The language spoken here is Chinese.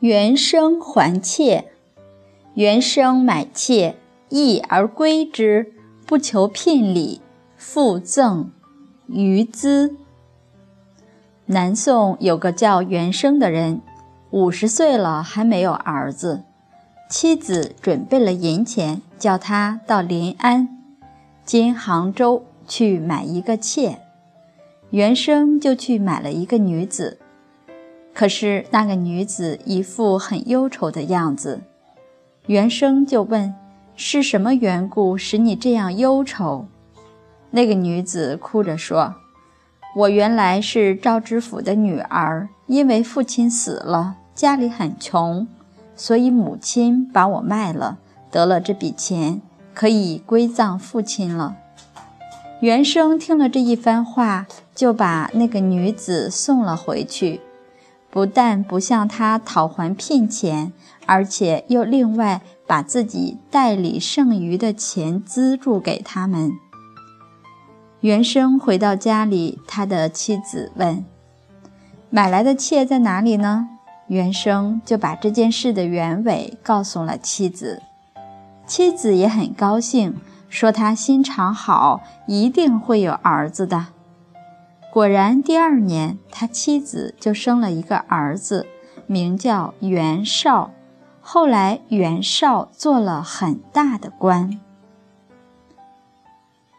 原生还妾。原生买妾，义而归之，不求聘礼，复赠余资。南宋有个叫袁生的人，五十岁了还没有儿子，妻子准备了银钱，叫他到临安（今杭州）去买一个妾。袁生就去买了一个女子。可是那个女子一副很忧愁的样子，原生就问：“是什么缘故使你这样忧愁？”那个女子哭着说：“我原来是赵知府的女儿，因为父亲死了，家里很穷，所以母亲把我卖了，得了这笔钱，可以归葬父亲了。”原生听了这一番话，就把那个女子送了回去。不但不向他讨还聘钱，而且又另外把自己代理剩余的钱资助给他们。原生回到家里，他的妻子问：“买来的妾在哪里呢？”原生就把这件事的原委告诉了妻子。妻子也很高兴，说他心肠好，一定会有儿子的。果然，第二年他妻子就生了一个儿子，名叫袁绍。后来，袁绍做了很大的官。